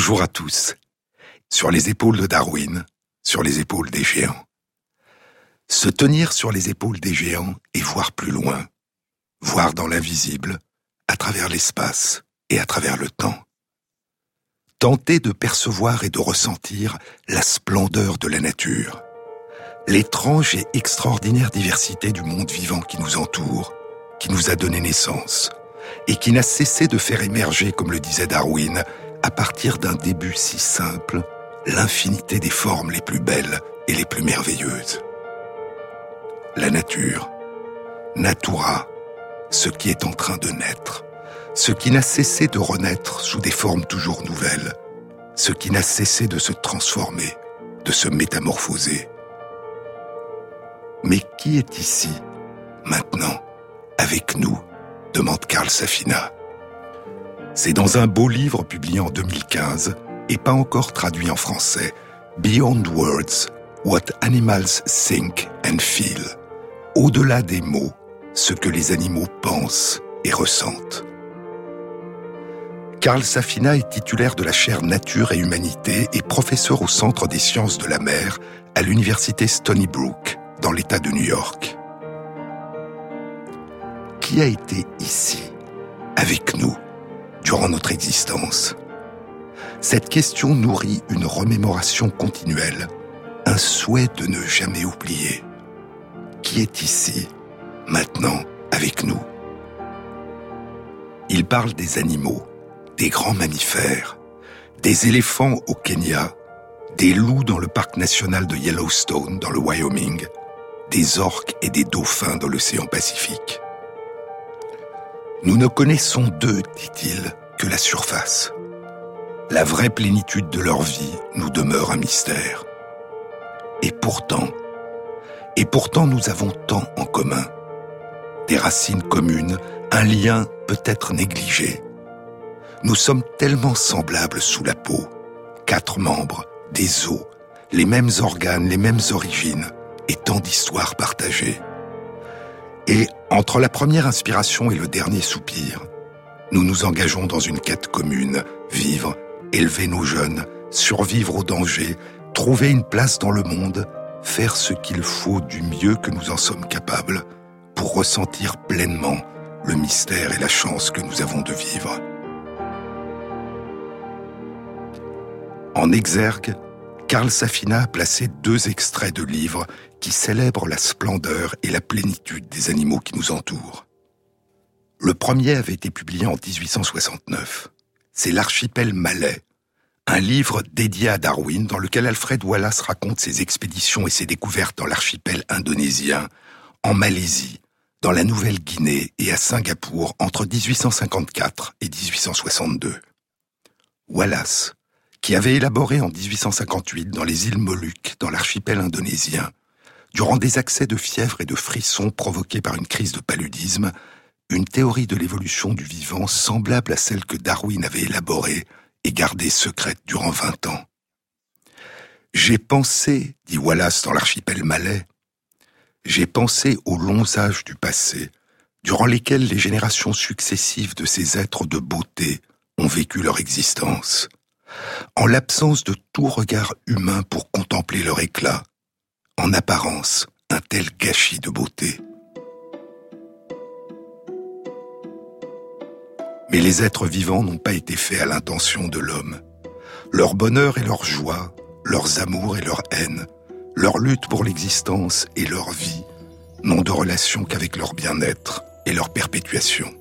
Bonjour à tous. Sur les épaules de Darwin, sur les épaules des géants. Se tenir sur les épaules des géants et voir plus loin, voir dans l'invisible, à travers l'espace et à travers le temps. Tenter de percevoir et de ressentir la splendeur de la nature, l'étrange et extraordinaire diversité du monde vivant qui nous entoure, qui nous a donné naissance, et qui n'a cessé de faire émerger, comme le disait Darwin, à partir d'un début si simple, l'infinité des formes les plus belles et les plus merveilleuses. La nature, natura, ce qui est en train de naître, ce qui n'a cessé de renaître sous des formes toujours nouvelles, ce qui n'a cessé de se transformer, de se métamorphoser. Mais qui est ici, maintenant, avec nous? demande Karl Safina. C'est dans un beau livre publié en 2015 et pas encore traduit en français, Beyond Words, What Animals Think and Feel. Au-delà des mots, ce que les animaux pensent et ressentent. Karl Safina est titulaire de la chaire Nature et Humanité et professeur au Centre des sciences de la mer à l'université Stony Brook, dans l'État de New York. Qui a été ici, avec nous, durant notre existence Cette question nourrit une remémoration continuelle, un souhait de ne jamais oublier. Qui est ici, maintenant, avec nous? Il parle des animaux, des grands mammifères, des éléphants au Kenya, des loups dans le parc national de Yellowstone dans le Wyoming, des orques et des dauphins dans l'océan Pacifique. Nous ne connaissons d'eux, dit-il, la surface. La vraie plénitude de leur vie nous demeure un mystère. Et pourtant, et pourtant nous avons tant en commun. Des racines communes, un lien peut-être négligé. Nous sommes tellement semblables sous la peau. Quatre membres, des os, les mêmes organes, les mêmes origines, et tant d'histoires partagées. Et entre la première inspiration et le dernier soupir, nous nous engageons dans une quête commune, vivre, élever nos jeunes, survivre au danger, trouver une place dans le monde, faire ce qu'il faut du mieux que nous en sommes capables pour ressentir pleinement le mystère et la chance que nous avons de vivre. En exergue, Karl Safina a placé deux extraits de livres qui célèbre la splendeur et la plénitude des animaux qui nous entourent. Le premier avait été publié en 1869. C'est L'archipel malais, un livre dédié à Darwin dans lequel Alfred Wallace raconte ses expéditions et ses découvertes dans l'archipel indonésien, en Malaisie, dans la Nouvelle-Guinée et à Singapour entre 1854 et 1862. Wallace, qui avait élaboré en 1858 dans les îles Moluques, dans l'archipel indonésien, durant des accès de fièvre et de frissons provoqués par une crise de paludisme, une théorie de l'évolution du vivant semblable à celle que Darwin avait élaborée et gardée secrète durant vingt ans. J'ai pensé, dit Wallace dans l'archipel malais, j'ai pensé aux longs âges du passé, durant lesquels les générations successives de ces êtres de beauté ont vécu leur existence. En l'absence de tout regard humain pour contempler leur éclat, en apparence, un tel gâchis de beauté. Mais les êtres vivants n'ont pas été faits à l'intention de l'homme. Leur bonheur et leur joie, leurs amours et leur haine, leur lutte pour l'existence et leur vie n'ont de relation qu'avec leur bien-être et leur perpétuation.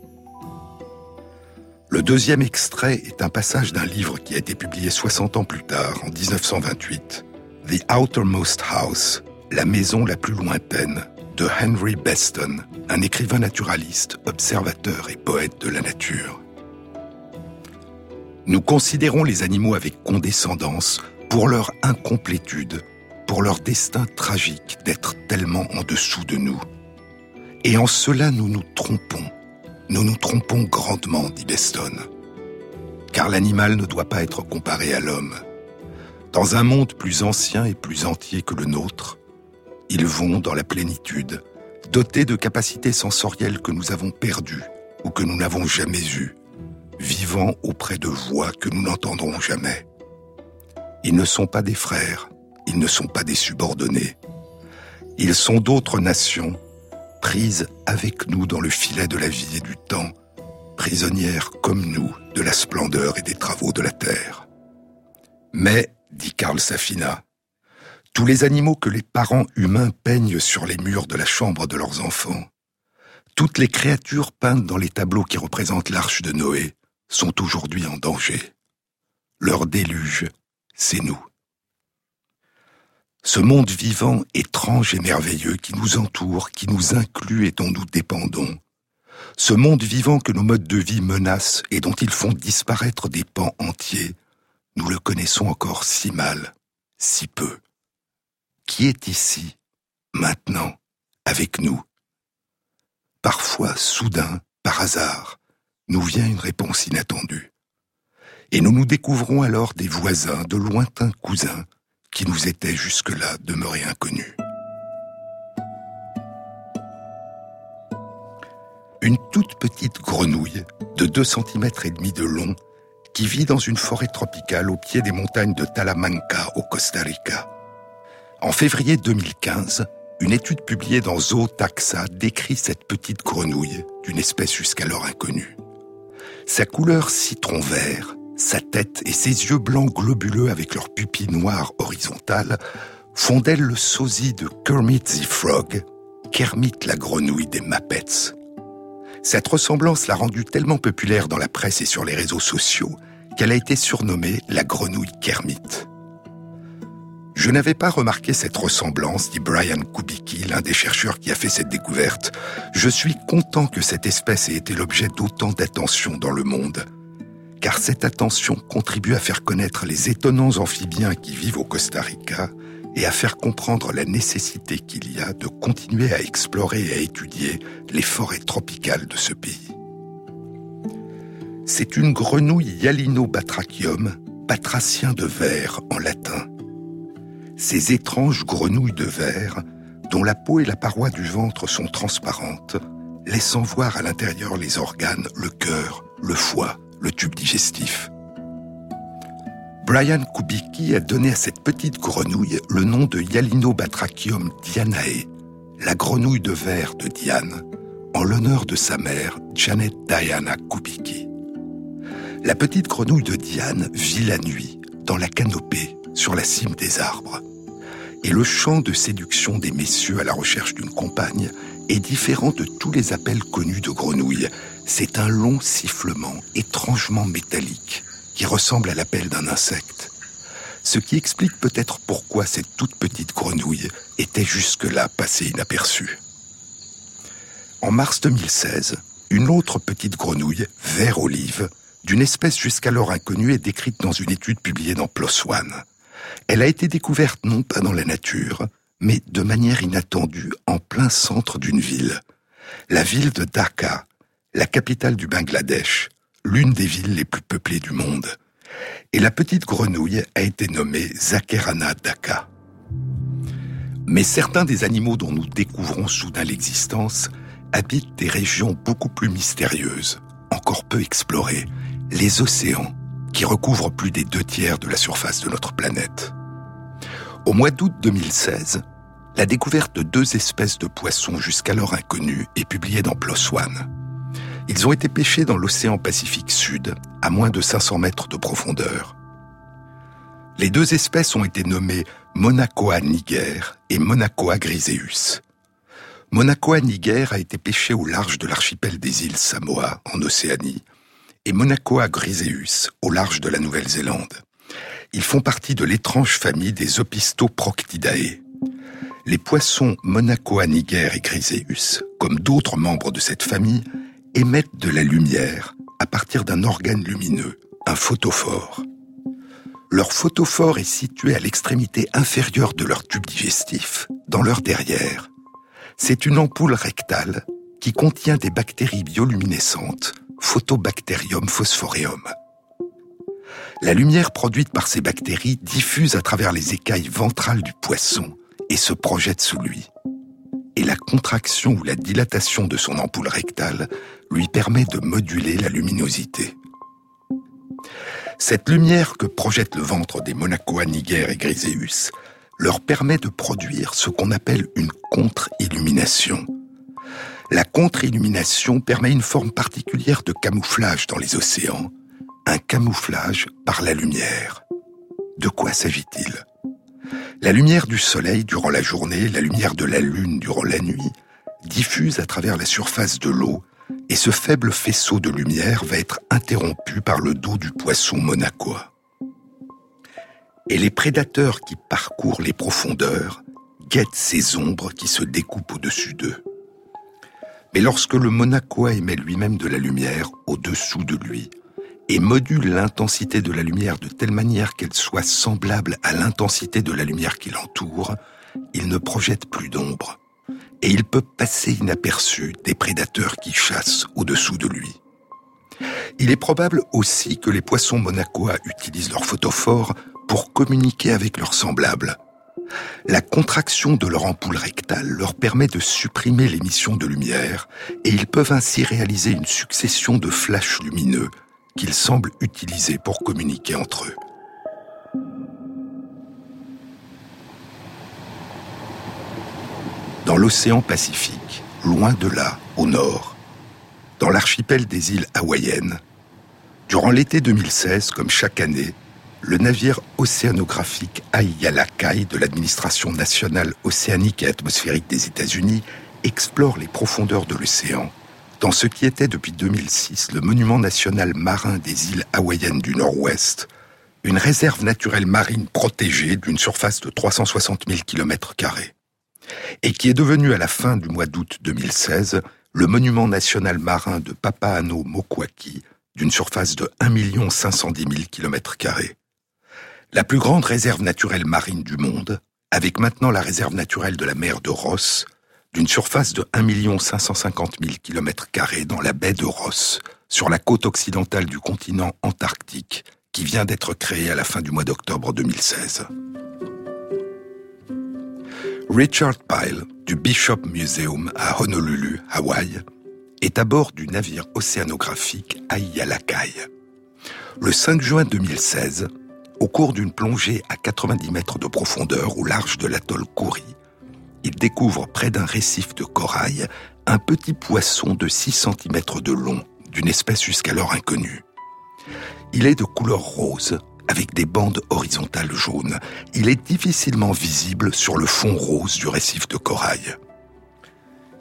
Le deuxième extrait est un passage d'un livre qui a été publié 60 ans plus tard, en 1928, The Outermost House, la maison la plus lointaine de Henry Beston, un écrivain naturaliste, observateur et poète de la nature. Nous considérons les animaux avec condescendance pour leur incomplétude, pour leur destin tragique d'être tellement en dessous de nous. Et en cela nous nous trompons. Nous nous trompons grandement, dit Beston. Car l'animal ne doit pas être comparé à l'homme. Dans un monde plus ancien et plus entier que le nôtre, ils vont dans la plénitude, dotés de capacités sensorielles que nous avons perdues ou que nous n'avons jamais eues, vivant auprès de voix que nous n'entendrons jamais. Ils ne sont pas des frères, ils ne sont pas des subordonnés. Ils sont d'autres nations, prises avec nous dans le filet de la vie et du temps, prisonnières comme nous de la splendeur et des travaux de la terre. Mais, dit Karl Safina, tous les animaux que les parents humains peignent sur les murs de la chambre de leurs enfants, toutes les créatures peintes dans les tableaux qui représentent l'arche de Noé, sont aujourd'hui en danger. Leur déluge, c'est nous. Ce monde vivant, étrange et merveilleux qui nous entoure, qui nous inclut et dont nous dépendons, ce monde vivant que nos modes de vie menacent et dont ils font disparaître des pans entiers, nous le connaissons encore si mal, si peu. Qui est ici, maintenant, avec nous Parfois, soudain, par hasard, nous vient une réponse inattendue. Et nous nous découvrons alors des voisins, de lointains cousins, qui nous étaient jusque-là demeurés inconnus. Une toute petite grenouille de 2 cm et demi de long qui vit dans une forêt tropicale au pied des montagnes de Talamanca au Costa Rica. En février 2015, une étude publiée dans Zootaxa décrit cette petite grenouille d'une espèce jusqu'alors inconnue. Sa couleur citron vert, sa tête et ses yeux blancs globuleux avec leurs pupilles noires horizontales font d'elle le sosie de Kermit the Frog, Kermit la grenouille des Muppets. Cette ressemblance l'a rendue tellement populaire dans la presse et sur les réseaux sociaux qu'elle a été surnommée la grenouille Kermit. Je n'avais pas remarqué cette ressemblance, dit Brian Kubicki, l'un des chercheurs qui a fait cette découverte. Je suis content que cette espèce ait été l'objet d'autant d'attention dans le monde, car cette attention contribue à faire connaître les étonnants amphibiens qui vivent au Costa Rica et à faire comprendre la nécessité qu'il y a de continuer à explorer et à étudier les forêts tropicales de ce pays. C'est une grenouille Yalinobatrachium, batracien de verre en latin. Ces étranges grenouilles de verre, dont la peau et la paroi du ventre sont transparentes, laissant voir à l'intérieur les organes, le cœur, le foie, le tube digestif. Brian Kubicki a donné à cette petite grenouille le nom de Yalinobatrachium dianae, la grenouille de verre de Diane, en l'honneur de sa mère, Janet Diana Kubicki. La petite grenouille de Diane vit la nuit, dans la canopée, sur la cime des arbres. Et le chant de séduction des messieurs à la recherche d'une compagne est différent de tous les appels connus de grenouilles. C'est un long sifflement étrangement métallique qui ressemble à l'appel d'un insecte. Ce qui explique peut-être pourquoi cette toute petite grenouille était jusque-là passée inaperçue. En mars 2016, une autre petite grenouille, vert olive, d'une espèce jusqu'alors inconnue, est décrite dans une étude publiée dans PLOS ONE. Elle a été découverte non pas dans la nature, mais de manière inattendue en plein centre d'une ville. La ville de Dhaka, la capitale du Bangladesh, l'une des villes les plus peuplées du monde. Et la petite grenouille a été nommée Zakerana Dhaka. Mais certains des animaux dont nous découvrons soudain l'existence habitent des régions beaucoup plus mystérieuses, encore peu explorées, les océans, qui recouvrent plus des deux tiers de la surface de notre planète. Au mois d'août 2016, la découverte de deux espèces de poissons jusqu'alors inconnues est publiée dans PLOS ONE. Ils ont été pêchés dans l'océan Pacifique Sud, à moins de 500 mètres de profondeur. Les deux espèces ont été nommées Monacoa niger et Monacoa griseus. Monacoa niger a été pêché au large de l'archipel des îles Samoa, en Océanie, et Monacoa griseus au large de la Nouvelle-Zélande. Ils font partie de l'étrange famille des Opistoproctidae. Les poissons Monacoa niger et griseus, comme d'autres membres de cette famille, émettent de la lumière à partir d'un organe lumineux, un photophore. Leur photophore est situé à l'extrémité inférieure de leur tube digestif, dans leur derrière. C'est une ampoule rectale qui contient des bactéries bioluminescentes, Photobacterium phosphoreum. La lumière produite par ces bactéries diffuse à travers les écailles ventrales du poisson et se projette sous lui et la contraction ou la dilatation de son ampoule rectale lui permet de moduler la luminosité. Cette lumière que projette le ventre des Monacois Niger et Griseus leur permet de produire ce qu'on appelle une contre-illumination. La contre-illumination permet une forme particulière de camouflage dans les océans, un camouflage par la lumière. De quoi s'agit-il? La lumière du soleil durant la journée, la lumière de la lune durant la nuit, diffuse à travers la surface de l'eau, et ce faible faisceau de lumière va être interrompu par le dos du poisson monacois et les prédateurs qui parcourent les profondeurs guettent ces ombres qui se découpent au-dessus d'eux. Mais lorsque le Monacois émet lui-même de la lumière au-dessous de lui et module l'intensité de la lumière de telle manière qu'elle soit semblable à l'intensité de la lumière qui l'entoure, il ne projette plus d'ombre et il peut passer inaperçu des prédateurs qui chassent au-dessous de lui. Il est probable aussi que les poissons monacois utilisent leur photophore pour communiquer avec leurs semblables. La contraction de leur ampoule rectale leur permet de supprimer l'émission de lumière et ils peuvent ainsi réaliser une succession de flashs lumineux qu'ils semblent utiliser pour communiquer entre eux. Dans l'océan Pacifique, loin de là, au nord, dans l'archipel des îles hawaïennes, durant l'été 2016, comme chaque année, le navire océanographique Aiyalakai de l'administration nationale océanique et atmosphérique des États-Unis explore les profondeurs de l'océan. Dans ce qui était depuis 2006 le monument national marin des îles hawaïennes du Nord-Ouest, une réserve naturelle marine protégée d'une surface de 360 000 km et qui est devenue à la fin du mois d'août 2016 le monument national marin de Papaano-Mokwaki d'une surface de 1 510 000 km la plus grande réserve naturelle marine du monde, avec maintenant la réserve naturelle de la mer de Ross, d'une surface de 1 550 000 km dans la baie de Ross, sur la côte occidentale du continent antarctique, qui vient d'être créée à la fin du mois d'octobre 2016. Richard Pyle, du Bishop Museum à Honolulu, Hawaï, est à bord du navire océanographique Aiyalakai. Le 5 juin 2016, au cours d'une plongée à 90 mètres de profondeur au large de l'atoll Kouri, il découvre près d'un récif de corail un petit poisson de 6 cm de long, d'une espèce jusqu'alors inconnue. Il est de couleur rose, avec des bandes horizontales jaunes. Il est difficilement visible sur le fond rose du récif de corail.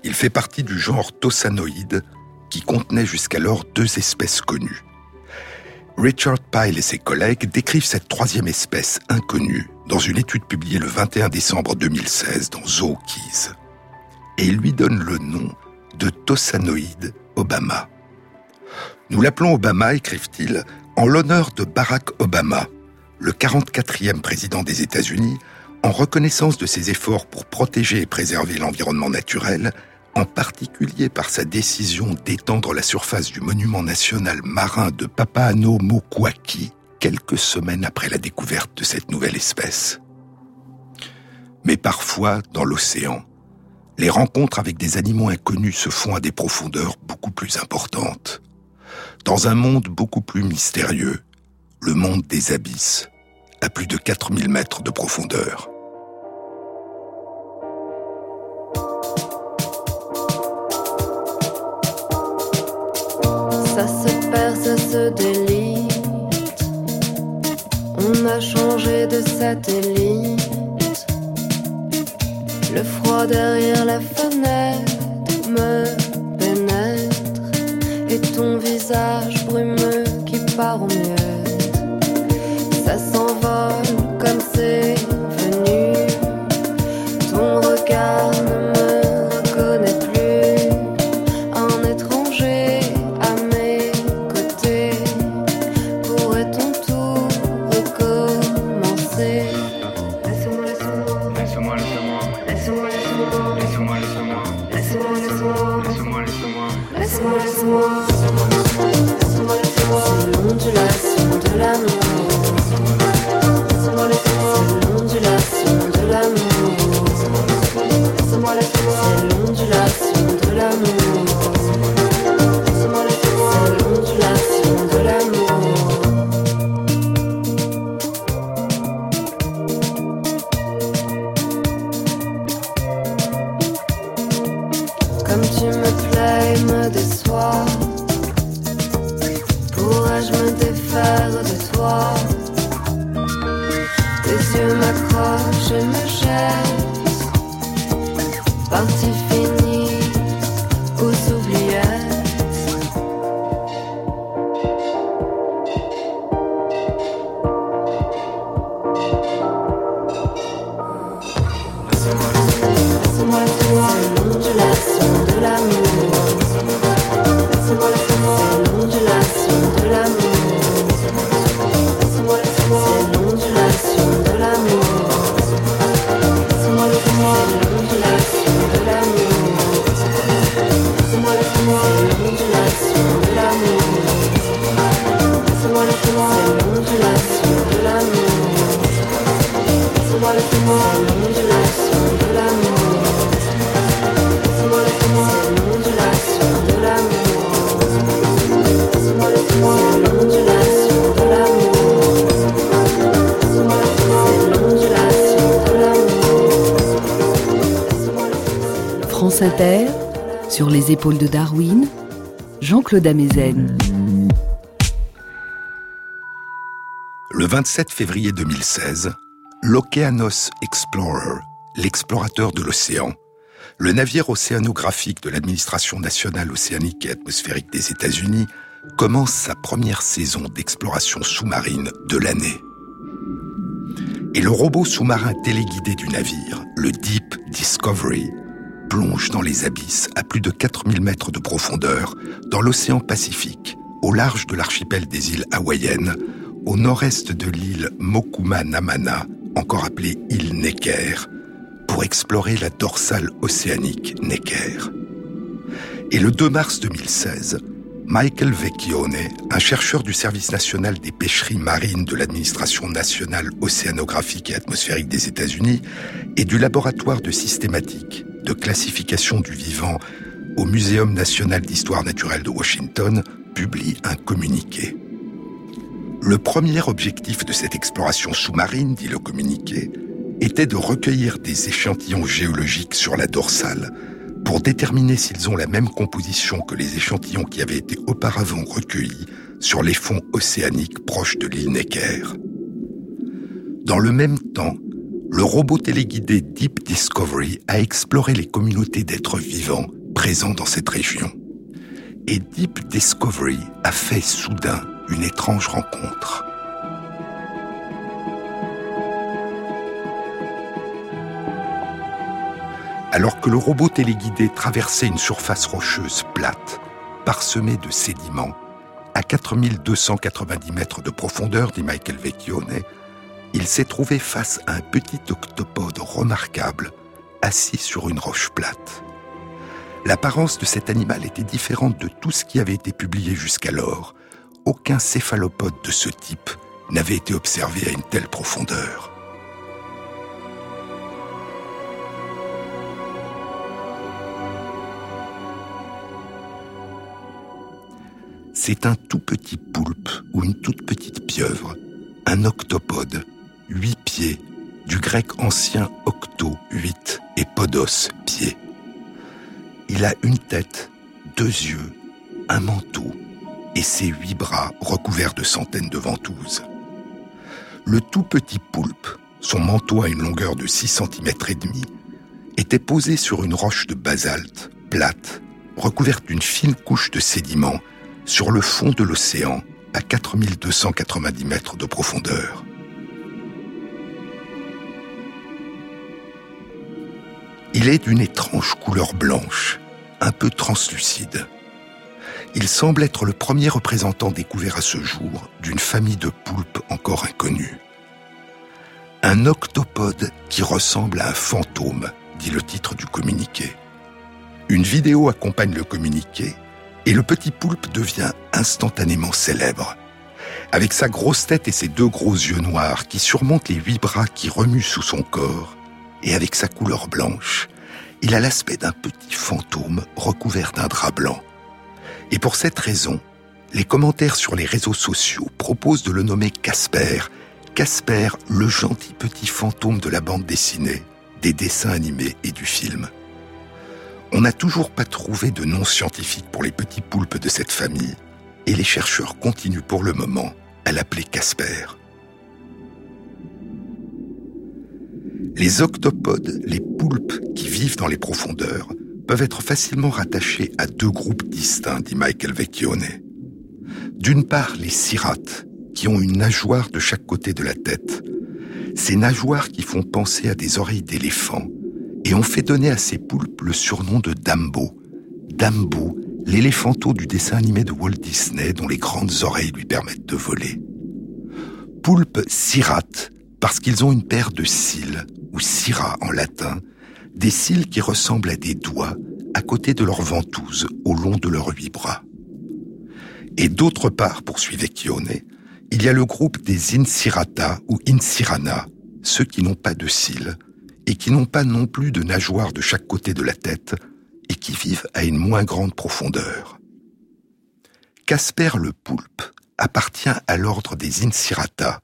Il fait partie du genre Tossanoïde, qui contenait jusqu'alors deux espèces connues. Richard Pyle et ses collègues décrivent cette troisième espèce inconnue dans une étude publiée le 21 décembre 2016 dans Zookeys. Et ils lui donnent le nom de Tossanoïde Obama. Nous l'appelons Obama, écrivent-ils, en l'honneur de Barack Obama, le 44e président des États-Unis, en reconnaissance de ses efforts pour protéger et préserver l'environnement naturel en particulier par sa décision d'étendre la surface du monument national marin de Papaano-Mokwaki quelques semaines après la découverte de cette nouvelle espèce. Mais parfois, dans l'océan, les rencontres avec des animaux inconnus se font à des profondeurs beaucoup plus importantes. Dans un monde beaucoup plus mystérieux, le monde des abysses, à plus de 4000 mètres de profondeur. Ça se perd, ça se délite. On a changé de satellite. Le froid derrière la fenêtre me pénètre. Et ton visage brumeux qui part au mieux. Épaules de Darwin, Jean-Claude Amezen. Le 27 février 2016, l'Oceanos Explorer, l'explorateur de l'océan, le navire océanographique de l'administration nationale océanique et atmosphérique des États-Unis, commence sa première saison d'exploration sous-marine de l'année. Et le robot sous-marin téléguidé du navire, le Deep Discovery, plonge dans les abysses à plus de 4000 mètres de profondeur dans l'océan Pacifique, au large de l'archipel des îles hawaïennes, au nord-est de l'île Mokuma Namana, encore appelée île Necker, pour explorer la dorsale océanique Necker. Et le 2 mars 2016, Michael Vecchione, un chercheur du Service national des pêcheries marines de l'Administration nationale océanographique et atmosphérique des États-Unis et du laboratoire de systématique de classification du vivant au Muséum national d'histoire naturelle de Washington, publie un communiqué. Le premier objectif de cette exploration sous-marine, dit le communiqué, était de recueillir des échantillons géologiques sur la dorsale pour déterminer s'ils ont la même composition que les échantillons qui avaient été auparavant recueillis sur les fonds océaniques proches de l'île Necker. Dans le même temps, le robot téléguidé Deep Discovery a exploré les communautés d'êtres vivants présents dans cette région. Et Deep Discovery a fait soudain une étrange rencontre. Alors que le robot téléguidé traversait une surface rocheuse plate, parsemée de sédiments, à 4290 mètres de profondeur, dit Michael Vecchione, il s'est trouvé face à un petit octopode remarquable, assis sur une roche plate. L'apparence de cet animal était différente de tout ce qui avait été publié jusqu'alors. Aucun céphalopode de ce type n'avait été observé à une telle profondeur. C'est un tout petit poulpe ou une toute petite pieuvre, un octopode huit pieds, du grec ancien octo, huit, et podos, pied. Il a une tête, deux yeux, un manteau et ses huit bras recouverts de centaines de ventouses. Le tout petit poulpe, son manteau à une longueur de 6 cm et demi, était posé sur une roche de basalte, plate, recouverte d'une fine couche de sédiments, sur le fond de l'océan, à 4290 mètres de profondeur. Il est d'une étrange couleur blanche, un peu translucide. Il semble être le premier représentant découvert à ce jour d'une famille de poulpes encore inconnues. Un octopode qui ressemble à un fantôme, dit le titre du communiqué. Une vidéo accompagne le communiqué et le petit poulpe devient instantanément célèbre. Avec sa grosse tête et ses deux gros yeux noirs qui surmontent les huit bras qui remuent sous son corps, et avec sa couleur blanche, il a l'aspect d'un petit fantôme recouvert d'un drap blanc. Et pour cette raison, les commentaires sur les réseaux sociaux proposent de le nommer Casper, Casper, le gentil petit fantôme de la bande dessinée, des dessins animés et du film. On n'a toujours pas trouvé de nom scientifique pour les petits poulpes de cette famille, et les chercheurs continuent pour le moment à l'appeler Casper. Les octopodes, les poulpes qui vivent dans les profondeurs, peuvent être facilement rattachés à deux groupes distincts, dit Michael Vecchione. D'une part, les cirates, qui ont une nageoire de chaque côté de la tête. Ces nageoires qui font penser à des oreilles d'éléphant et ont fait donner à ces poulpes le surnom de Dambo. Dambo, l'éléphanto du dessin animé de Walt Disney dont les grandes oreilles lui permettent de voler. Poulpes cirates, parce qu'ils ont une paire de cils, ou cira en latin, des cils qui ressemblent à des doigts, à côté de leurs ventouses au long de leurs huit bras. Et d'autre part, poursuivait Kione, il y a le groupe des Insirata ou Insirana, ceux qui n'ont pas de cils, et qui n'ont pas non plus de nageoires de chaque côté de la tête, et qui vivent à une moins grande profondeur. Casper le poulpe appartient à l'ordre des Insirata,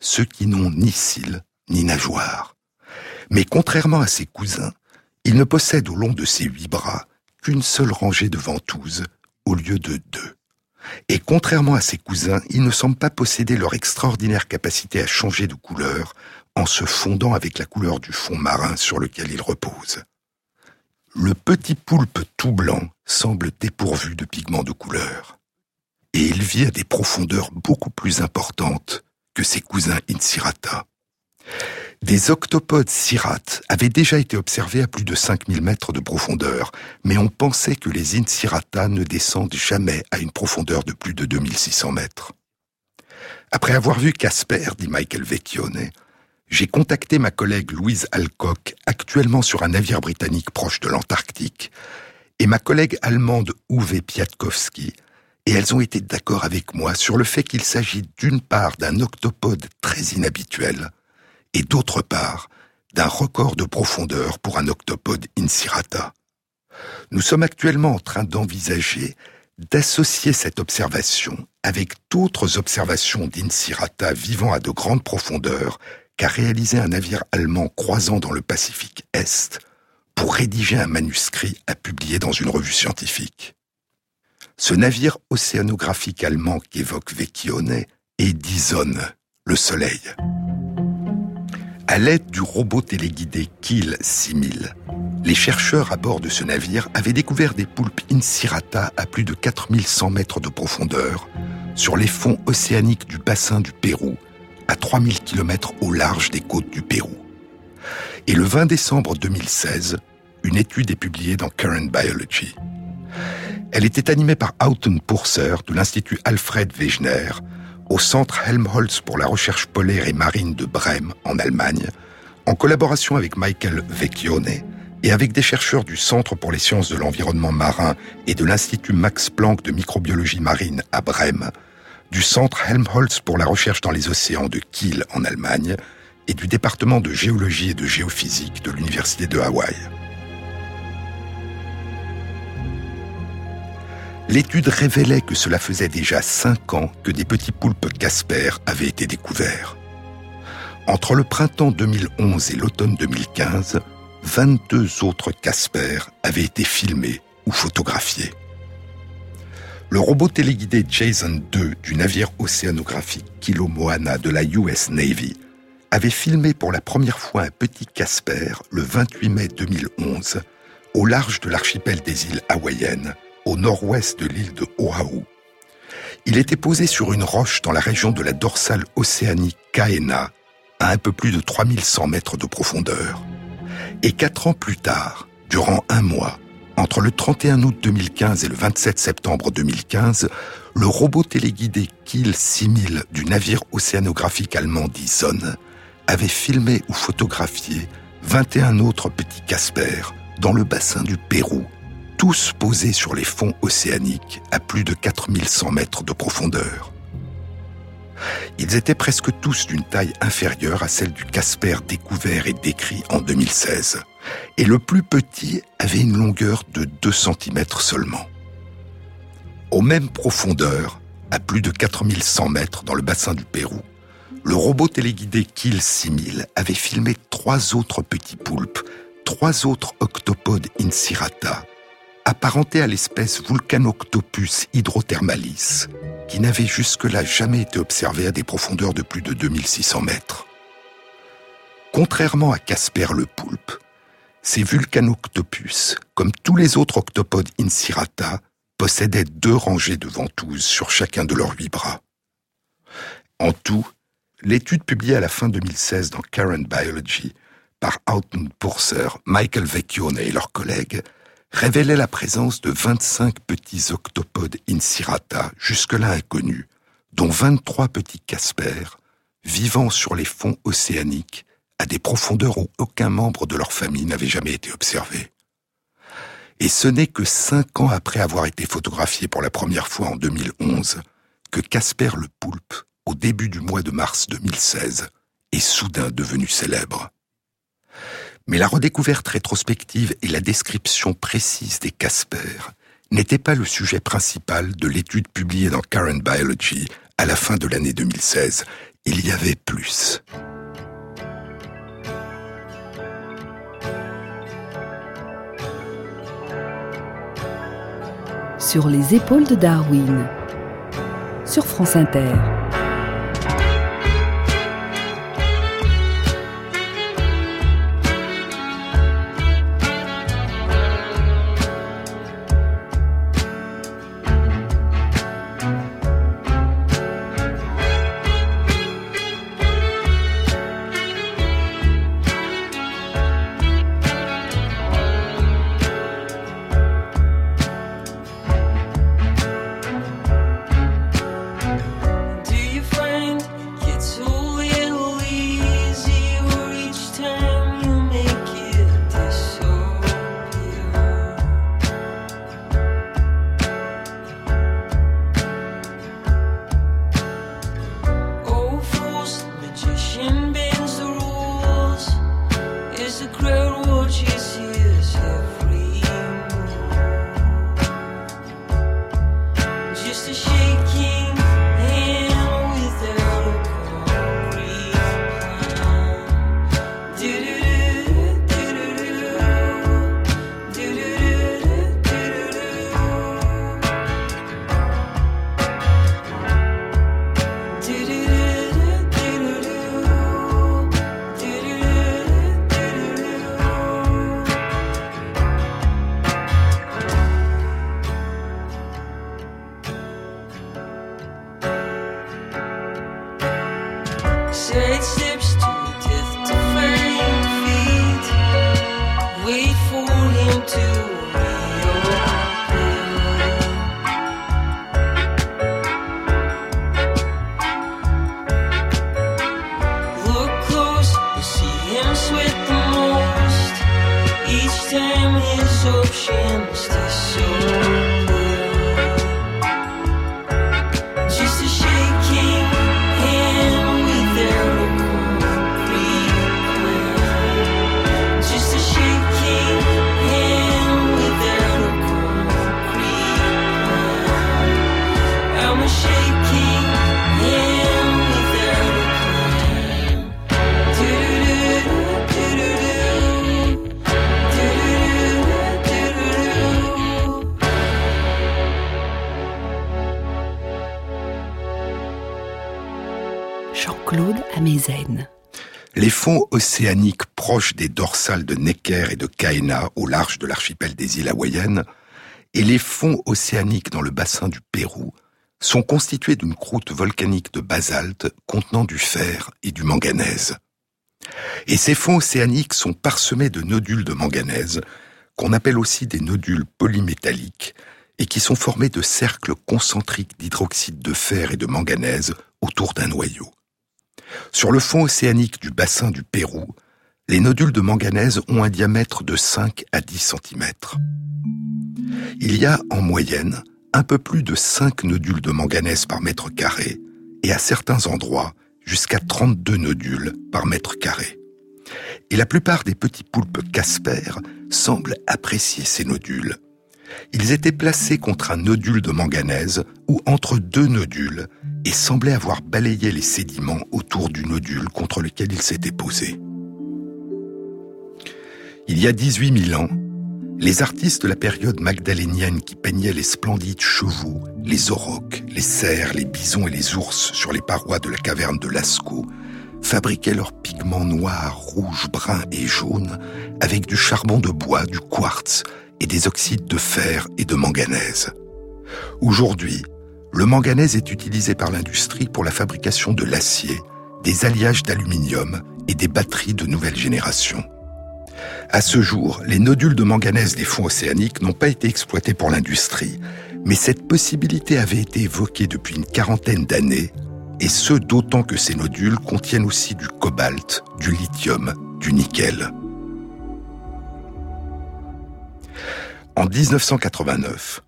ceux qui n'ont ni cils ni nageoires. Mais contrairement à ses cousins, il ne possède au long de ses huit bras qu'une seule rangée de ventouses au lieu de deux. Et contrairement à ses cousins, il ne semble pas posséder leur extraordinaire capacité à changer de couleur en se fondant avec la couleur du fond marin sur lequel il repose. Le petit poulpe tout blanc semble dépourvu de pigments de couleur. Et il vit à des profondeurs beaucoup plus importantes que ses cousins Insirata. Des octopodes sirates avaient déjà été observés à plus de 5000 mètres de profondeur, mais on pensait que les Insirata ne descendent jamais à une profondeur de plus de 2600 mètres. Après avoir vu Casper, dit Michael Vecchione, j'ai contacté ma collègue Louise Alcock, actuellement sur un navire britannique proche de l'Antarctique, et ma collègue allemande Uwe Piatkowski, et elles ont été d'accord avec moi sur le fait qu'il s'agit d'une part d'un octopode très inhabituel, et d'autre part d'un record de profondeur pour un octopode Insirata. Nous sommes actuellement en train d'envisager d'associer cette observation avec d'autres observations d'Insirata vivant à de grandes profondeurs qu'a réalisé un navire allemand croisant dans le Pacifique Est pour rédiger un manuscrit à publier dans une revue scientifique. Ce navire océanographique allemand qu'évoque Vecchione est Dison, le Soleil. À l'aide du robot téléguidé Kiel 6000, les chercheurs à bord de ce navire avaient découvert des poulpes Insirata à plus de 4100 mètres de profondeur sur les fonds océaniques du bassin du Pérou, à 3000 km au large des côtes du Pérou. Et le 20 décembre 2016, une étude est publiée dans Current Biology. Elle était animée par Auten Purser de l'Institut Alfred Wegener, au Centre Helmholtz pour la recherche polaire et marine de Brême, en Allemagne, en collaboration avec Michael Vecchione et avec des chercheurs du Centre pour les sciences de l'environnement marin et de l'Institut Max Planck de microbiologie marine à Brême, du Centre Helmholtz pour la recherche dans les océans de Kiel en Allemagne et du département de géologie et de géophysique de l'Université de Hawaï. L'étude révélait que cela faisait déjà cinq ans que des petits poulpes Casper avaient été découverts. Entre le printemps 2011 et l'automne 2015, 22 autres Casper avaient été filmés ou photographiés. Le robot téléguidé Jason 2 du navire océanographique Kilo Moana de la US Navy avait filmé pour la première fois un petit Casper le 28 mai 2011 au large de l'archipel des îles hawaïennes au nord-ouest de l'île de Oahu. Il était posé sur une roche dans la région de la dorsale océanique Kaena, à un peu plus de 3100 mètres de profondeur. Et quatre ans plus tard, durant un mois, entre le 31 août 2015 et le 27 septembre 2015, le robot téléguidé Kiel 6000 du navire océanographique allemand Dison avait filmé ou photographié 21 autres petits Casper dans le bassin du Pérou tous posés sur les fonds océaniques à plus de 4100 mètres de profondeur. Ils étaient presque tous d'une taille inférieure à celle du Casper découvert et décrit en 2016, et le plus petit avait une longueur de 2 cm seulement. Aux mêmes profondeurs, à plus de 4100 mètres dans le bassin du Pérou, le robot téléguidé Kill 6000 avait filmé trois autres petits poulpes, trois autres octopodes Insirata, apparenté à l'espèce Vulcanoctopus hydrothermalis, qui n'avait jusque-là jamais été observé à des profondeurs de plus de 2600 mètres. Contrairement à Casper le poulpe, ces Vulcanoctopus, comme tous les autres octopodes Insirata, possédaient deux rangées de ventouses sur chacun de leurs huit bras. En tout, l'étude publiée à la fin 2016 dans Current Biology par Houghton Purser, Michael Vecchione et leurs collègues révélait la présence de 25 petits octopodes Insirata, jusque-là inconnus, dont 23 petits Casper, vivant sur les fonds océaniques à des profondeurs où aucun membre de leur famille n'avait jamais été observé. Et ce n'est que cinq ans après avoir été photographié pour la première fois en 2011 que Casper le Poulpe, au début du mois de mars 2016, est soudain devenu célèbre. Mais la redécouverte rétrospective et la description précise des Casper n'étaient pas le sujet principal de l'étude publiée dans Current Biology à la fin de l'année 2016. Il y avait plus. Sur les épaules de Darwin, sur France Inter. Les fonds océaniques proches des dorsales de Necker et de Caena au large de l'archipel des îles hawaïennes et les fonds océaniques dans le bassin du Pérou sont constitués d'une croûte volcanique de basalte contenant du fer et du manganèse. Et ces fonds océaniques sont parsemés de nodules de manganèse, qu'on appelle aussi des nodules polymétalliques, et qui sont formés de cercles concentriques d'hydroxyde de fer et de manganèse autour d'un noyau. Sur le fond océanique du bassin du Pérou, les nodules de manganèse ont un diamètre de 5 à 10 cm. Il y a en moyenne un peu plus de 5 nodules de manganèse par mètre carré et à certains endroits jusqu'à 32 nodules par mètre carré. Et la plupart des petits poulpes Casper semblent apprécier ces nodules. Ils étaient placés contre un nodule de manganèse ou entre deux nodules et semblaient avoir balayé les sédiments autour du nodule contre lequel ils s'étaient posés. Il y a 18 000 ans, les artistes de la période magdalénienne qui peignaient les splendides chevaux, les aurochs, les cerfs, les bisons et les ours sur les parois de la caverne de Lascaux fabriquaient leurs pigments noirs, rouges, bruns et jaunes avec du charbon de bois, du quartz des oxydes de fer et de manganèse. Aujourd'hui, le manganèse est utilisé par l'industrie pour la fabrication de l'acier, des alliages d'aluminium et des batteries de nouvelle génération. À ce jour, les nodules de manganèse des fonds océaniques n'ont pas été exploités pour l'industrie, mais cette possibilité avait été évoquée depuis une quarantaine d'années, et ce d'autant que ces nodules contiennent aussi du cobalt, du lithium, du nickel. En 1989,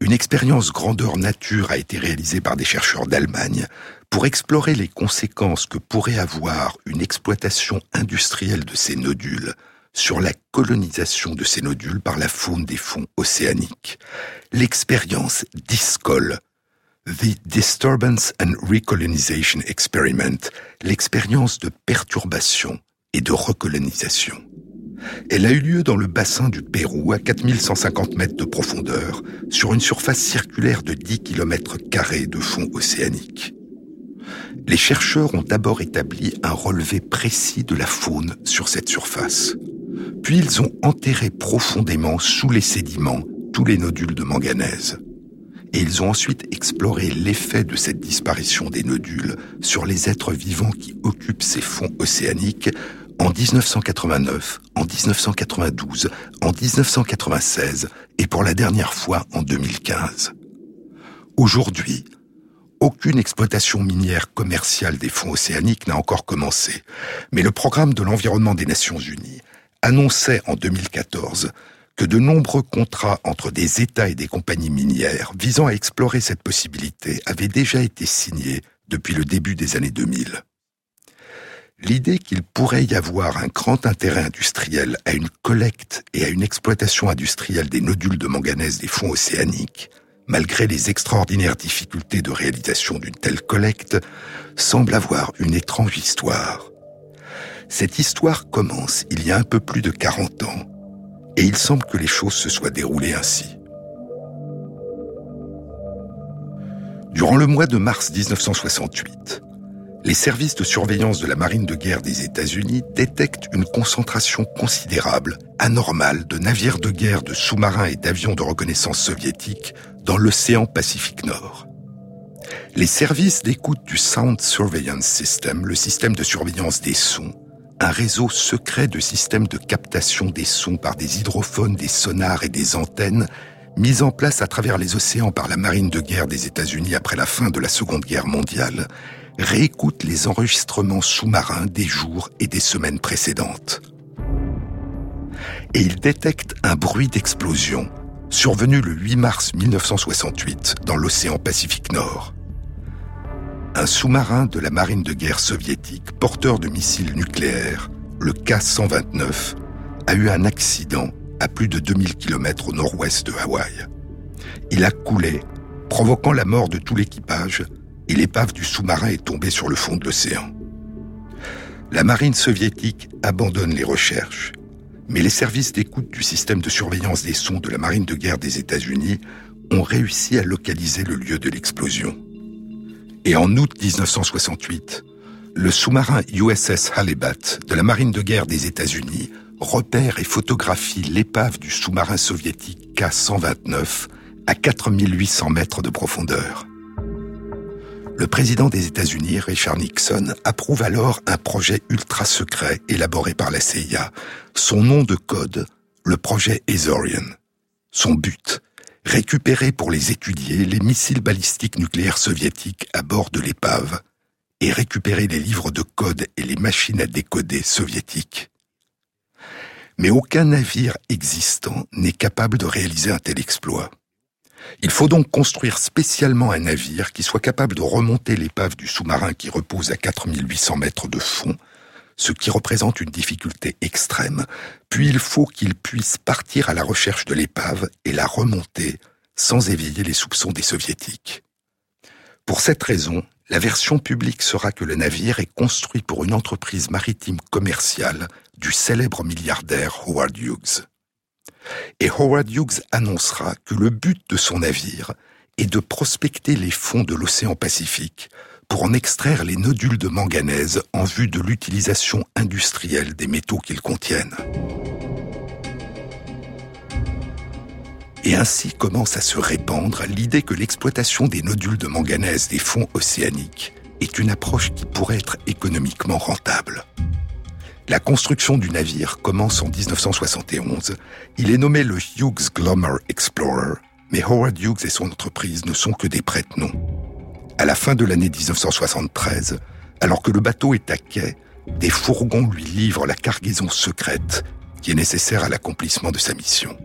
une expérience grandeur nature a été réalisée par des chercheurs d'Allemagne pour explorer les conséquences que pourrait avoir une exploitation industrielle de ces nodules sur la colonisation de ces nodules par la faune des fonds océaniques. L'expérience DISCOL, The Disturbance and Recolonization Experiment, l'expérience de perturbation et de recolonisation. Elle a eu lieu dans le bassin du Pérou à 4150 mètres de profondeur, sur une surface circulaire de 10 km de fond océanique. Les chercheurs ont d'abord établi un relevé précis de la faune sur cette surface. Puis ils ont enterré profondément sous les sédiments tous les nodules de manganèse. Et ils ont ensuite exploré l'effet de cette disparition des nodules sur les êtres vivants qui occupent ces fonds océaniques en 1989, en 1992, en 1996 et pour la dernière fois en 2015. Aujourd'hui, aucune exploitation minière commerciale des fonds océaniques n'a encore commencé, mais le programme de l'environnement des Nations Unies annonçait en 2014 que de nombreux contrats entre des États et des compagnies minières visant à explorer cette possibilité avaient déjà été signés depuis le début des années 2000. L'idée qu'il pourrait y avoir un grand intérêt industriel à une collecte et à une exploitation industrielle des nodules de manganèse des fonds océaniques, malgré les extraordinaires difficultés de réalisation d'une telle collecte, semble avoir une étrange histoire. Cette histoire commence il y a un peu plus de 40 ans, et il semble que les choses se soient déroulées ainsi. Durant le mois de mars 1968, les services de surveillance de la marine de guerre des États-Unis détectent une concentration considérable, anormale, de navires de guerre, de sous-marins et d'avions de reconnaissance soviétiques dans l'océan Pacifique Nord. Les services d'écoute du Sound Surveillance System, le système de surveillance des sons, un réseau secret de systèmes de captation des sons par des hydrophones, des sonars et des antennes, mis en place à travers les océans par la marine de guerre des États-Unis après la fin de la Seconde Guerre mondiale, réécoute les enregistrements sous-marins des jours et des semaines précédentes. Et il détecte un bruit d'explosion survenu le 8 mars 1968 dans l'océan Pacifique Nord. Un sous-marin de la marine de guerre soviétique, porteur de missiles nucléaires, le K-129, a eu un accident à plus de 2000 km au nord-ouest de Hawaï. Il a coulé, provoquant la mort de tout l'équipage, et l'épave du sous-marin est tombée sur le fond de l'océan. La marine soviétique abandonne les recherches mais les services d'écoute du système de surveillance des sons de la marine de guerre des États-Unis ont réussi à localiser le lieu de l'explosion. Et en août 1968, le sous-marin USS Halibut de la marine de guerre des États-Unis repère et photographie l'épave du sous-marin soviétique K-129 à 4800 mètres de profondeur. Le président des États-Unis, Richard Nixon, approuve alors un projet ultra secret élaboré par la CIA. Son nom de code, le projet Azorian. Son but, récupérer pour les étudier les missiles balistiques nucléaires soviétiques à bord de l'épave et récupérer les livres de code et les machines à décoder soviétiques. Mais aucun navire existant n'est capable de réaliser un tel exploit. Il faut donc construire spécialement un navire qui soit capable de remonter l'épave du sous-marin qui repose à 4800 mètres de fond, ce qui représente une difficulté extrême, puis il faut qu'il puisse partir à la recherche de l'épave et la remonter sans éveiller les soupçons des soviétiques. Pour cette raison, la version publique sera que le navire est construit pour une entreprise maritime commerciale du célèbre milliardaire Howard Hughes et Howard Hughes annoncera que le but de son navire est de prospecter les fonds de l'océan Pacifique pour en extraire les nodules de manganèse en vue de l'utilisation industrielle des métaux qu'ils contiennent. Et ainsi commence à se répandre l'idée que l'exploitation des nodules de manganèse des fonds océaniques est une approche qui pourrait être économiquement rentable. La construction du navire commence en 1971. Il est nommé le Hughes Glommer Explorer, mais Howard Hughes et son entreprise ne sont que des prête-noms. À la fin de l'année 1973, alors que le bateau est à quai, des fourgons lui livrent la cargaison secrète qui est nécessaire à l'accomplissement de sa mission.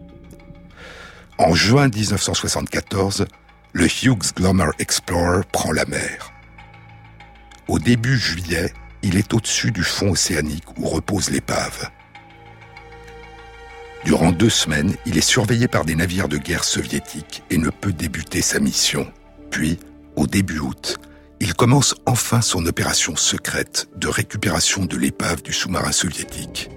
En juin 1974, le Hughes Glommer Explorer prend la mer. Au début juillet, il est au-dessus du fond océanique où repose l'épave. Durant deux semaines, il est surveillé par des navires de guerre soviétiques et ne peut débuter sa mission. Puis, au début août, il commence enfin son opération secrète de récupération de l'épave du sous-marin soviétique.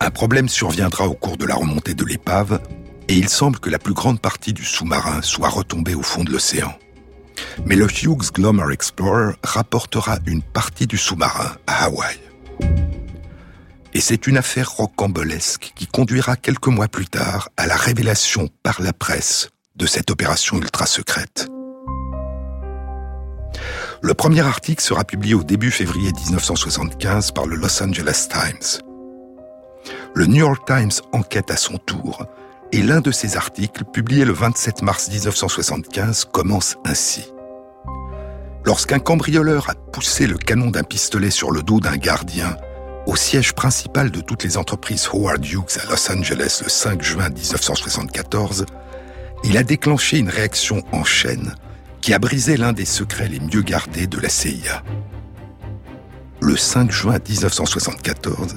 Un problème surviendra au cours de la remontée de l'épave et il semble que la plus grande partie du sous-marin soit retombée au fond de l'océan. Mais le Hughes Glommer Explorer rapportera une partie du sous-marin à Hawaï. Et c'est une affaire rocambolesque qui conduira quelques mois plus tard à la révélation par la presse de cette opération ultra secrète. Le premier article sera publié au début février 1975 par le Los Angeles Times. Le New York Times enquête à son tour et l'un de ses articles, publié le 27 mars 1975, commence ainsi. Lorsqu'un cambrioleur a poussé le canon d'un pistolet sur le dos d'un gardien au siège principal de toutes les entreprises Howard Hughes à Los Angeles le 5 juin 1974, il a déclenché une réaction en chaîne qui a brisé l'un des secrets les mieux gardés de la CIA. Le 5 juin 1974,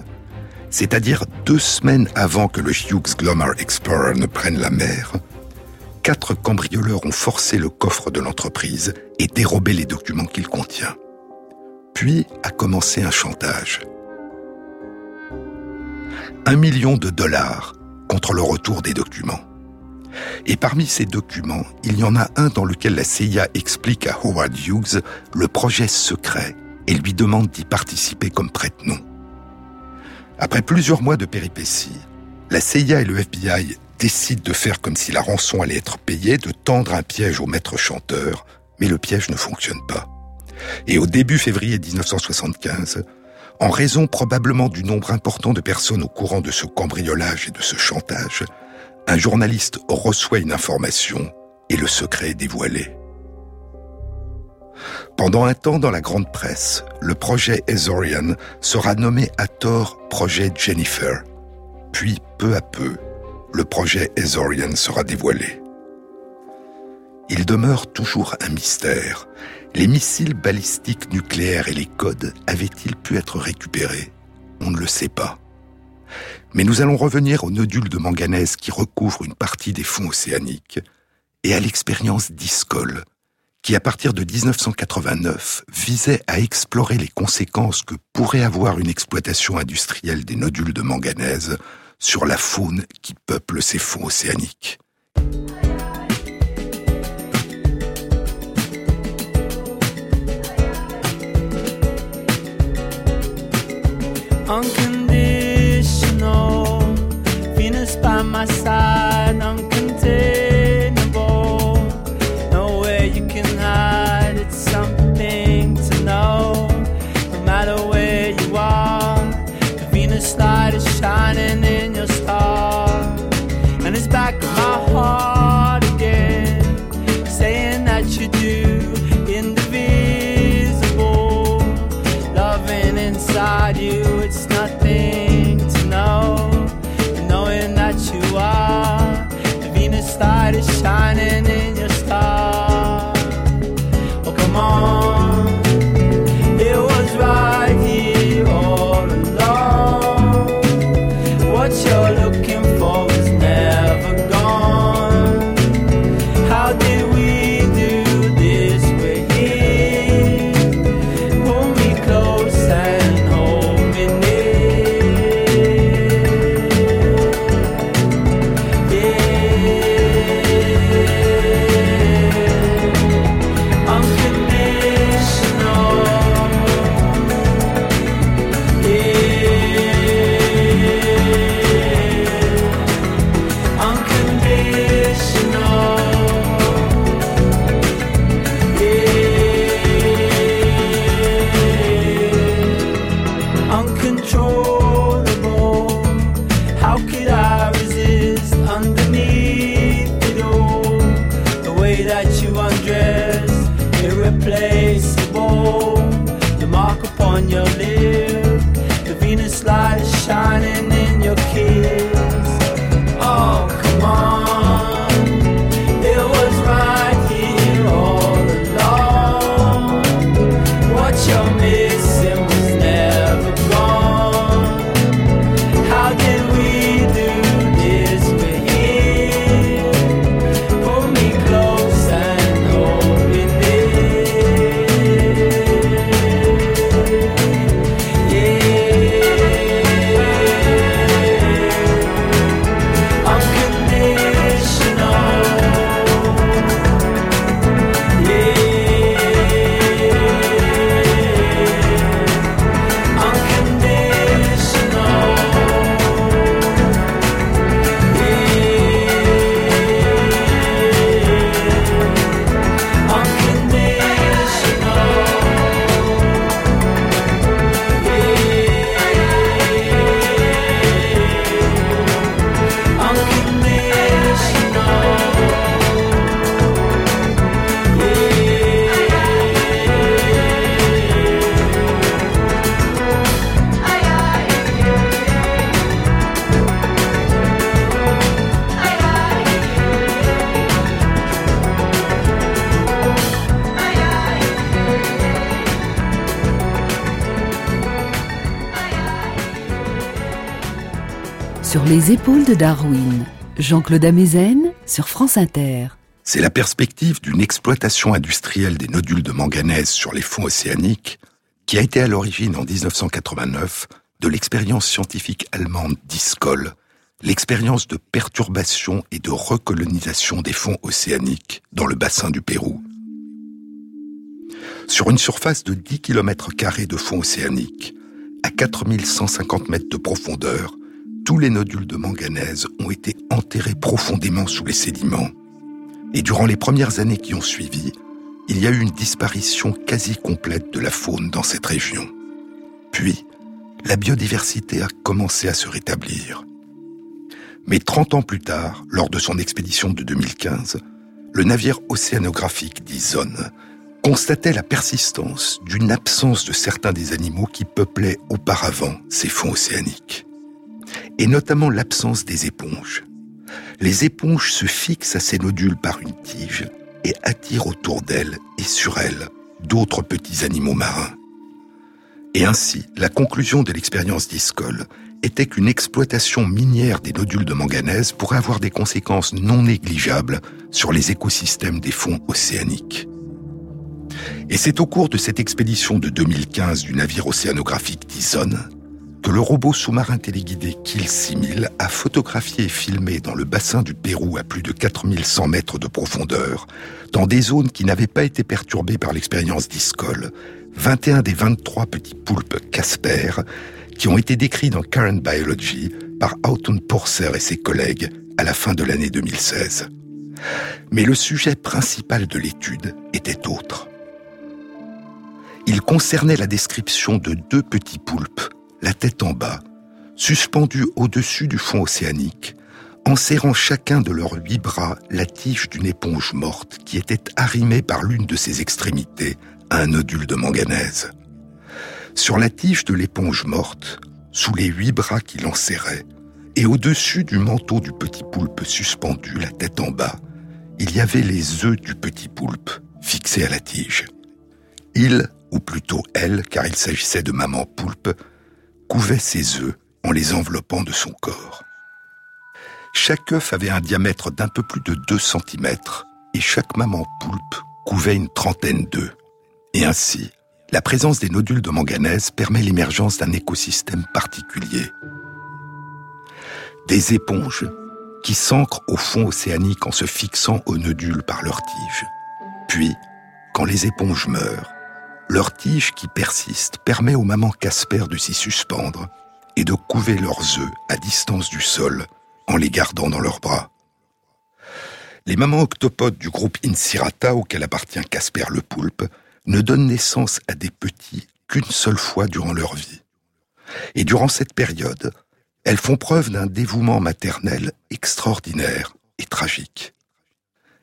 c'est-à-dire deux semaines avant que le Hughes Glomar Explorer ne prenne la mer, quatre cambrioleurs ont forcé le coffre de l'entreprise et dérobé les documents qu'il contient. Puis a commencé un chantage. Un million de dollars contre le retour des documents. Et parmi ces documents, il y en a un dans lequel la CIA explique à Howard Hughes le projet secret et lui demande d'y participer comme prête-nom. Après plusieurs mois de péripéties, la CIA et le FBI décident de faire comme si la rançon allait être payée, de tendre un piège au maître chanteur, mais le piège ne fonctionne pas. Et au début février 1975, en raison probablement du nombre important de personnes au courant de ce cambriolage et de ce chantage, un journaliste reçoit une information et le secret est dévoilé. Pendant un temps dans la grande presse, le projet Azorian sera nommé à tort projet Jennifer. Puis, peu à peu, le projet Azorian sera dévoilé. Il demeure toujours un mystère. Les missiles balistiques nucléaires et les codes avaient-ils pu être récupérés? On ne le sait pas. Mais nous allons revenir au nodule de manganèse qui recouvre une partie des fonds océaniques et à l'expérience d'Iscol, qui à partir de 1989 visait à explorer les conséquences que pourrait avoir une exploitation industrielle des nodules de manganèse sur la faune qui peuple ces fonds océaniques. Sur les épaules de Darwin, Jean-Claude Amezen sur France Inter. C'est la perspective d'une exploitation industrielle des nodules de manganèse sur les fonds océaniques qui a été à l'origine en 1989 de l'expérience scientifique allemande d'ISCOL, l'expérience de perturbation et de recolonisation des fonds océaniques dans le bassin du Pérou. Sur une surface de 10 km de fonds océaniques, à 4150 mètres de profondeur, tous les nodules de manganèse ont été enterrés profondément sous les sédiments. Et durant les premières années qui ont suivi, il y a eu une disparition quasi complète de la faune dans cette région. Puis, la biodiversité a commencé à se rétablir. Mais 30 ans plus tard, lors de son expédition de 2015, le navire océanographique d'Ison constatait la persistance d'une absence de certains des animaux qui peuplaient auparavant ces fonds océaniques, et notamment l'absence des éponges. Les éponges se fixent à ces nodules par une tige et attirent autour d'elles et sur elles d'autres petits animaux marins. Et ainsi, la conclusion de l'expérience d'Iscol était qu'une exploitation minière des nodules de manganèse pourrait avoir des conséquences non négligeables sur les écosystèmes des fonds océaniques. Et c'est au cours de cette expédition de 2015 du navire océanographique Tyson que le robot sous-marin téléguidé Kill 6000 a photographié et filmé dans le bassin du Pérou à plus de 4100 mètres de profondeur, dans des zones qui n'avaient pas été perturbées par l'expérience d'Iscol, 21 des 23 petits poulpes Casper qui ont été décrits dans Current Biology par Autumn Porser et ses collègues à la fin de l'année 2016. Mais le sujet principal de l'étude était autre. Il concernait la description de deux petits poulpes, la tête en bas, suspendus au-dessus du fond océanique, en serrant chacun de leurs huit bras la tige d'une éponge morte qui était arrimée par l'une de ses extrémités à un nodule de manganèse. Sur la tige de l'éponge morte, sous les huit bras qui l'enserraient, et au-dessus du manteau du petit poulpe suspendu, la tête en bas, il y avait les œufs du petit poulpe fixés à la tige. Il, ou plutôt elle, car il s'agissait de maman poulpe, couvait ses œufs en les enveloppant de son corps. Chaque œuf avait un diamètre d'un peu plus de 2 cm et chaque maman poulpe couvait une trentaine d'œufs. Et ainsi, la présence des nodules de manganèse permet l'émergence d'un écosystème particulier. Des éponges qui s'ancrent au fond océanique en se fixant aux nodules par leurs tiges. Puis, quand les éponges meurent, leur tige qui persiste permet aux mamans Casper de s'y suspendre et de couver leurs œufs à distance du sol en les gardant dans leurs bras. Les mamans octopodes du groupe Incirata auquel appartient Casper le poulpe ne donnent naissance à des petits qu'une seule fois durant leur vie. Et durant cette période, elles font preuve d'un dévouement maternel extraordinaire et tragique.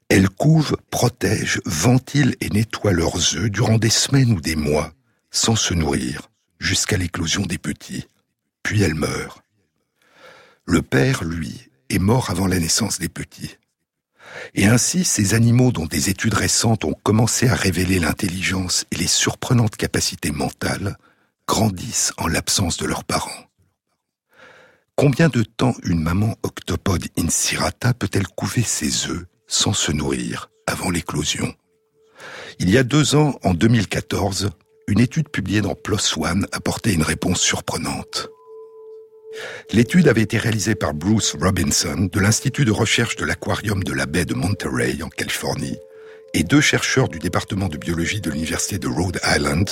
Elles couvent, protègent, ventilent et nettoient leurs œufs durant des semaines ou des mois, sans se nourrir, jusqu'à l'éclosion des petits. Puis elles meurent. Le père, lui, est mort avant la naissance des petits. Et ainsi, ces animaux dont des études récentes ont commencé à révéler l'intelligence et les surprenantes capacités mentales grandissent en l'absence de leurs parents. Combien de temps une maman octopode incirata peut-elle couver ses œufs sans se nourrir avant l'éclosion Il y a deux ans, en 2014, une étude publiée dans PLOS ONE apportait une réponse surprenante. L'étude avait été réalisée par Bruce Robinson de l'Institut de recherche de l'aquarium de la baie de Monterey en Californie et deux chercheurs du département de biologie de l'Université de Rhode Island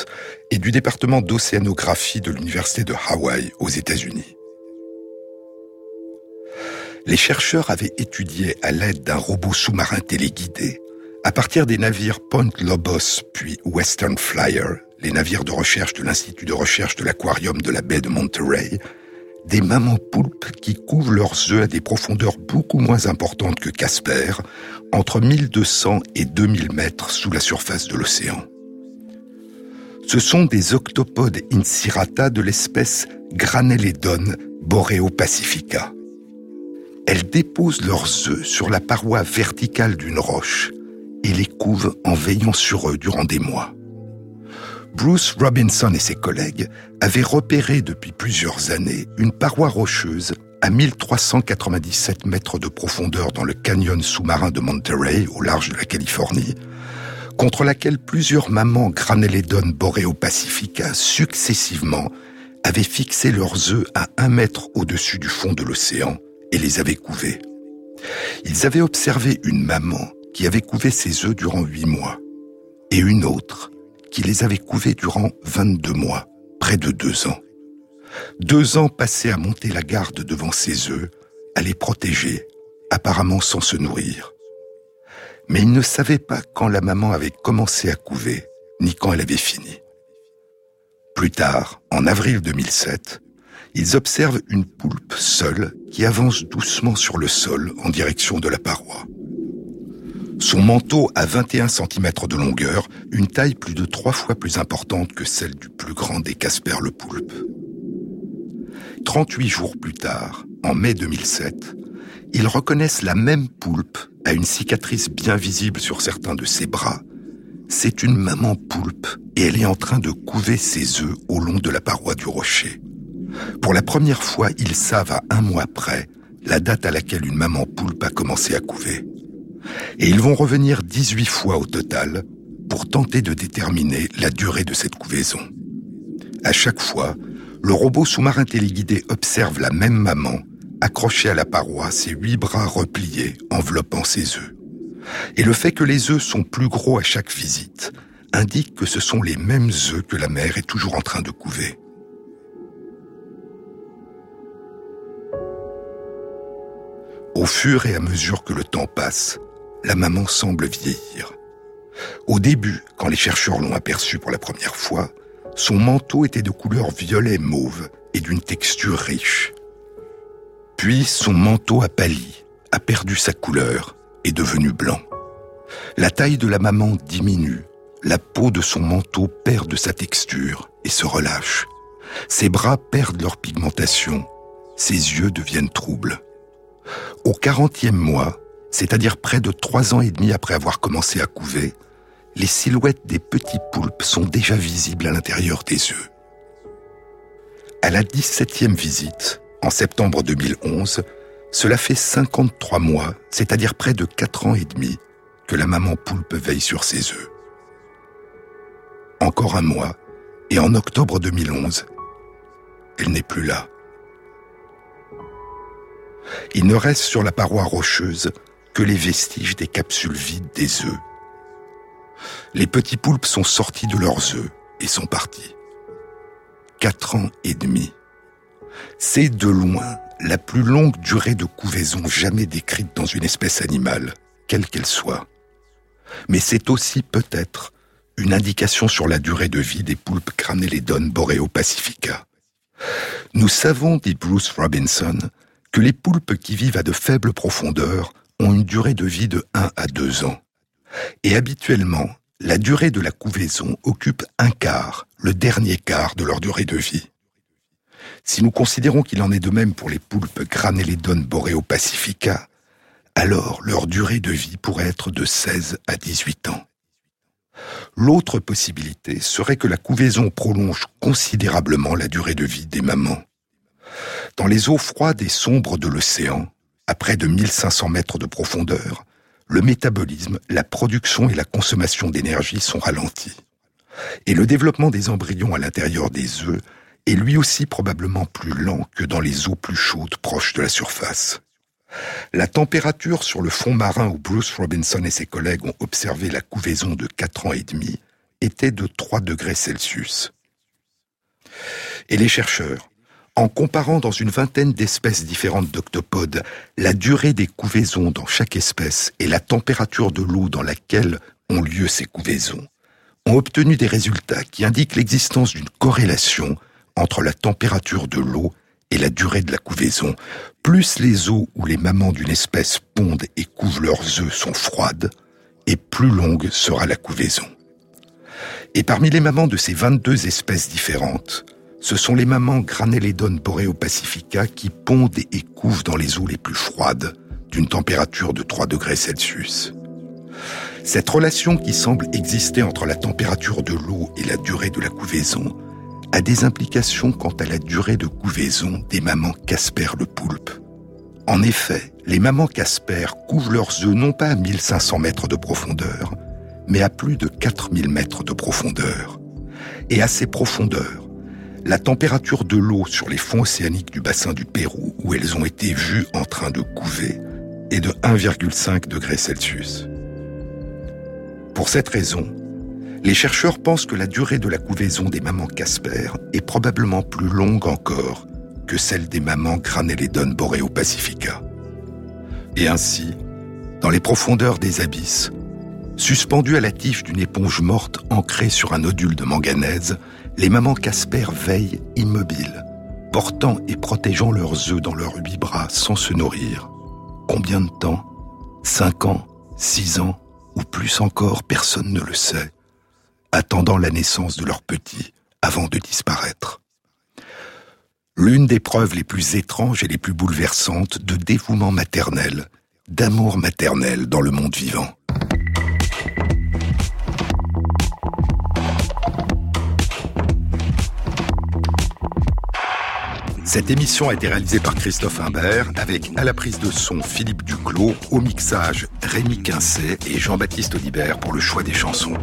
et du département d'océanographie de l'Université de Hawaii aux États-Unis. Les chercheurs avaient étudié à l'aide d'un robot sous-marin téléguidé, à partir des navires Point Lobos puis Western Flyer, les navires de recherche de l'Institut de recherche de l'aquarium de la baie de Monterey, des mamans poulpes qui couvrent leurs œufs à des profondeurs beaucoup moins importantes que Casper, entre 1200 et 2000 mètres sous la surface de l'océan. Ce sont des octopodes incirata de l'espèce Graneledon boreopacifica. Elles déposent leurs œufs sur la paroi verticale d'une roche et les couvent en veillant sur eux durant des mois. Bruce Robinson et ses collègues avaient repéré depuis plusieurs années une paroi rocheuse à 1397 mètres de profondeur dans le canyon sous-marin de Monterey, au large de la Californie, contre laquelle plusieurs mamans Graneledon boréo-pacifica successivement avaient fixé leurs œufs à un mètre au-dessus du fond de l'océan et les avaient couvés. Ils avaient observé une maman qui avait couvé ses œufs durant huit mois et une autre qui les avait couvés durant 22 mois, près de deux ans. Deux ans passés à monter la garde devant ses œufs, à les protéger, apparemment sans se nourrir. Mais il ne savait pas quand la maman avait commencé à couver, ni quand elle avait fini. Plus tard, en avril 2007, ils observent une poulpe seule qui avance doucement sur le sol en direction de la paroi. Son manteau a 21 cm de longueur, une taille plus de trois fois plus importante que celle du plus grand des Casper le poulpe. 38 jours plus tard, en mai 2007, ils reconnaissent la même poulpe à une cicatrice bien visible sur certains de ses bras. C'est une maman poulpe et elle est en train de couver ses œufs au long de la paroi du rocher. Pour la première fois, ils savent à un mois près la date à laquelle une maman poulpe a commencé à couver. Et ils vont revenir 18 fois au total pour tenter de déterminer la durée de cette couvaison. À chaque fois, le robot sous-marin téléguidé observe la même maman, accrochée à la paroi, ses huit bras repliés, enveloppant ses œufs. Et le fait que les œufs sont plus gros à chaque visite indique que ce sont les mêmes œufs que la mère est toujours en train de couver. Au fur et à mesure que le temps passe, la maman semble vieillir. Au début, quand les chercheurs l'ont aperçue pour la première fois, son manteau était de couleur violet mauve et d'une texture riche. Puis son manteau a pâli, a perdu sa couleur, est devenu blanc. La taille de la maman diminue, la peau de son manteau perd de sa texture et se relâche. Ses bras perdent leur pigmentation, ses yeux deviennent troubles. Au quarantième mois, c'est-à-dire près de trois ans et demi après avoir commencé à couver, les silhouettes des petits poulpes sont déjà visibles à l'intérieur des œufs. À la 17e visite, en septembre 2011, cela fait 53 mois, c'est-à-dire près de 4 ans et demi, que la maman poulpe veille sur ses œufs. Encore un mois, et en octobre 2011, elle n'est plus là. Il ne reste sur la paroi rocheuse que les vestiges des capsules vides des œufs les petits poulpes sont sortis de leurs œufs et sont partis. Quatre ans et demi. C'est de loin la plus longue durée de couvaison jamais décrite dans une espèce animale, quelle qu'elle soit. Mais c'est aussi peut-être une indication sur la durée de vie des poulpes Craneledon boréo-pacifica. Nous savons, dit Bruce Robinson, que les poulpes qui vivent à de faibles profondeurs ont une durée de vie de 1 à 2 ans. Et habituellement, la durée de la couvaison occupe un quart, le dernier quart de leur durée de vie. Si nous considérons qu'il en est de même pour les poulpes Graneledon boréo-pacifica, alors leur durée de vie pourrait être de 16 à 18 ans. L'autre possibilité serait que la couvaison prolonge considérablement la durée de vie des mamans. Dans les eaux froides et sombres de l'océan, à près de 1500 mètres de profondeur, le métabolisme, la production et la consommation d'énergie sont ralentis. Et le développement des embryons à l'intérieur des œufs est lui aussi probablement plus lent que dans les eaux plus chaudes proches de la surface. La température sur le fond marin où Bruce Robinson et ses collègues ont observé la couvaison de 4 ans et demi était de 3 degrés Celsius. Et les chercheurs, en comparant dans une vingtaine d'espèces différentes d'octopodes la durée des couvaisons dans chaque espèce et la température de l'eau dans laquelle ont lieu ces couvaisons, ont obtenu des résultats qui indiquent l'existence d'une corrélation entre la température de l'eau et la durée de la couvaison. Plus les eaux où les mamans d'une espèce pondent et couvent leurs œufs sont froides, et plus longue sera la couvaison. Et parmi les mamans de ces 22 espèces différentes, ce sont les mamans Graneledon boreopacifica qui pondent et couvent dans les eaux les plus froides, d'une température de 3 degrés Celsius. Cette relation qui semble exister entre la température de l'eau et la durée de la couvaison a des implications quant à la durée de couvaison des mamans Casper le poulpe. En effet, les mamans Casper couvent leurs œufs non pas à 1500 mètres de profondeur, mais à plus de 4000 mètres de profondeur. Et à ces profondeurs, la température de l'eau sur les fonds océaniques du bassin du Pérou, où elles ont été vues en train de couver, est de 1,5 degrés Celsius. Pour cette raison, les chercheurs pensent que la durée de la couvaison des mamans Casper est probablement plus longue encore que celle des mamans Graneledon Boreo Pacifica. Et ainsi, dans les profondeurs des abysses, suspendues à la tige d'une éponge morte ancrée sur un nodule de manganèse, les mamans Casper veillent immobiles, portant et protégeant leurs œufs dans leurs huit bras sans se nourrir. Combien de temps Cinq ans Six ans Ou plus encore, personne ne le sait attendant la naissance de leur petit avant de disparaître. L'une des preuves les plus étranges et les plus bouleversantes de dévouement maternel, d'amour maternel dans le monde vivant. Cette émission a été réalisée par Christophe Imbert avec à la prise de son Philippe Duclos, au mixage Rémi Quincet et Jean-Baptiste Audibert pour le choix des chansons.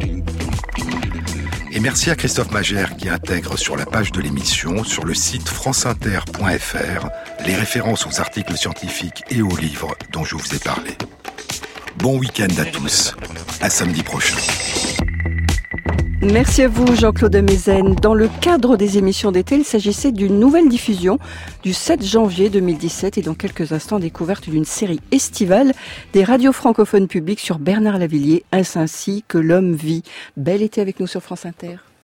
Et merci à Christophe Magère qui intègre sur la page de l'émission, sur le site franceinter.fr, les références aux articles scientifiques et aux livres dont je vous ai parlé. Bon week-end à tous. À samedi prochain. Merci à vous Jean-Claude Mézen. Dans le cadre des émissions d'été, il s'agissait d'une nouvelle diffusion du 7 janvier 2017 et dans quelques instants découverte d'une série estivale des radios francophones publiques sur Bernard Lavillier, ainsi que l'homme vit. Bel été avec nous sur France Inter.